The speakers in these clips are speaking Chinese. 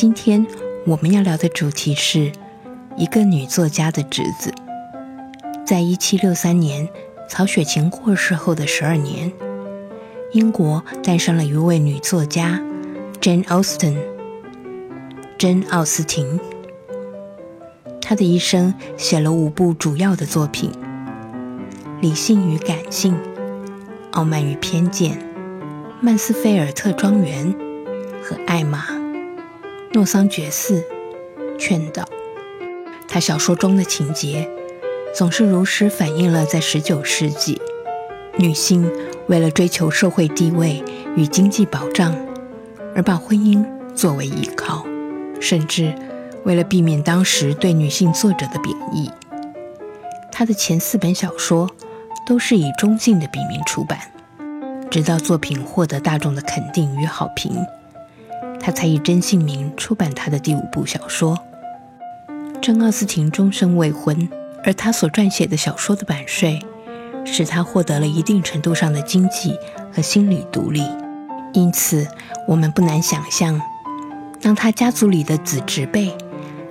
今天我们要聊的主题是一个女作家的侄子。在一七六三年，曹雪芹过世后的十二年，英国诞生了一位女作家，Jane Austen，珍·奥斯汀。她的一生写了五部主要的作品：《理性与感性》《傲慢与偏见》。曼斯菲尔特庄园和艾玛诺桑爵士劝导，他小说中的情节总是如实反映了在19世纪女性为了追求社会地位与经济保障而把婚姻作为依靠，甚至为了避免当时对女性作者的贬义，他的前四本小说都是以中性的笔名出版。直到作品获得大众的肯定与好评，他才以真姓名出版他的第五部小说。珍·奥斯汀终身未婚，而他所撰写的小说的版税，使他获得了一定程度上的经济和心理独立。因此，我们不难想象，当他家族里的子侄辈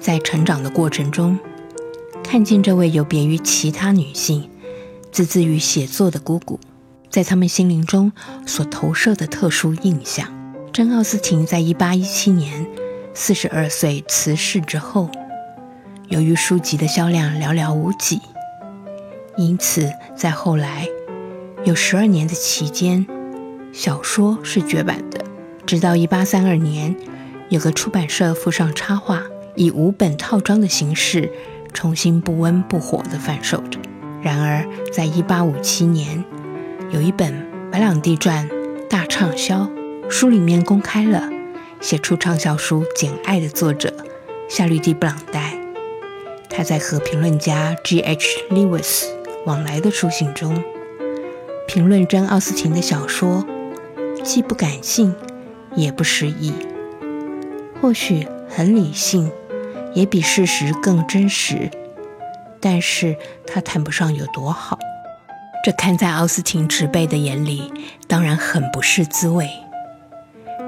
在成长的过程中，看见这位有别于其他女性、自自于写作的姑姑。在他们心灵中所投射的特殊印象。珍·奥斯汀在1817年42岁辞世之后，由于书籍的销量寥寥无几，因此在后来有十二年的期间，小说是绝版的。直到1832年，有个出版社附上插画，以五本套装的形式重新不温不火地贩售着。然而，在1857年，有一本《白朗地传》大畅销，书里面公开了写出畅销书《简爱》的作者夏绿蒂·布朗代。他在和评论家 G.H. Lewis 往来的书信中，评论珍·奥斯汀的小说，既不感性，也不诗意，或许很理性，也比事实更真实，但是他谈不上有多好。这看在奥斯汀侄辈的眼里，当然很不是滋味。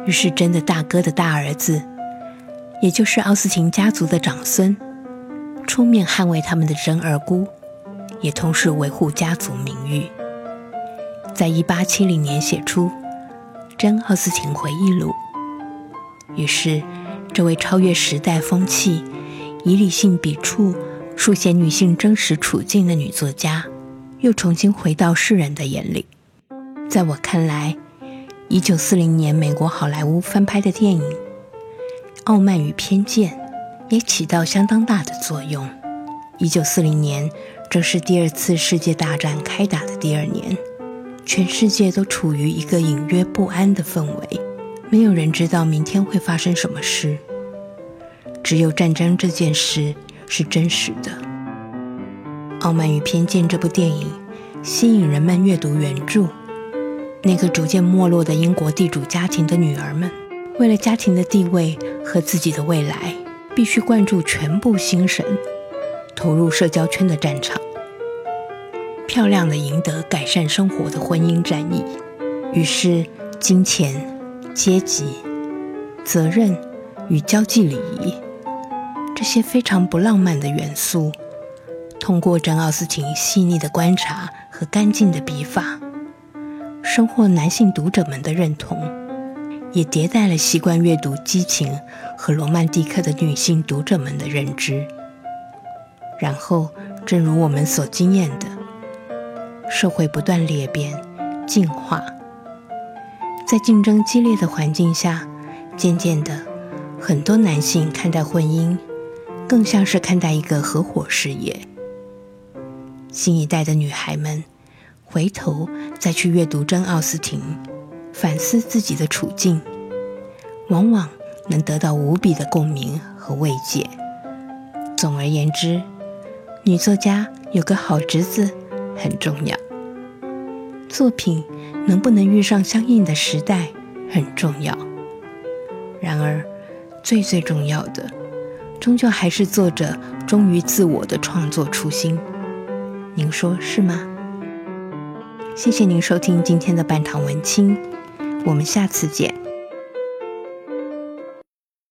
于是，真的大哥的大儿子，也就是奥斯汀家族的长孙，出面捍卫他们的真二姑，也同时维护家族名誉。在一八七零年写出《真奥斯汀回忆录》。于是，这位超越时代风气，以理性笔触书写女性真实处境的女作家。又重新回到世人的眼里。在我看来，一九四零年美国好莱坞翻拍的电影《傲慢与偏见》也起到相当大的作用。一九四零年正是第二次世界大战开打的第二年，全世界都处于一个隐约不安的氛围，没有人知道明天会发生什么事，只有战争这件事是真实的。《傲慢与偏见》这部电影吸引人们阅读原著。那个逐渐没落的英国地主家庭的女儿们，为了家庭的地位和自己的未来，必须灌注全部心神，投入社交圈的战场，漂亮的赢得改善生活的婚姻战役。于是，金钱、阶级、责任与交际礼仪这些非常不浪漫的元素。通过珍·奥斯汀细腻的观察和干净的笔法，收获男性读者们的认同，也迭代了习惯阅读激情和罗曼蒂克的女性读者们的认知。然后，正如我们所经验的，社会不断裂变、进化，在竞争激烈的环境下，渐渐的，很多男性看待婚姻，更像是看待一个合伙事业。新一代的女孩们回头再去阅读真·奥斯汀，反思自己的处境，往往能得到无比的共鸣和慰藉。总而言之，女作家有个好侄子很重要，作品能不能遇上相应的时代很重要。然而，最最重要的，终究还是作者忠于自我的创作初心。您说是吗？谢谢您收听今天的半糖文青，我们下次见。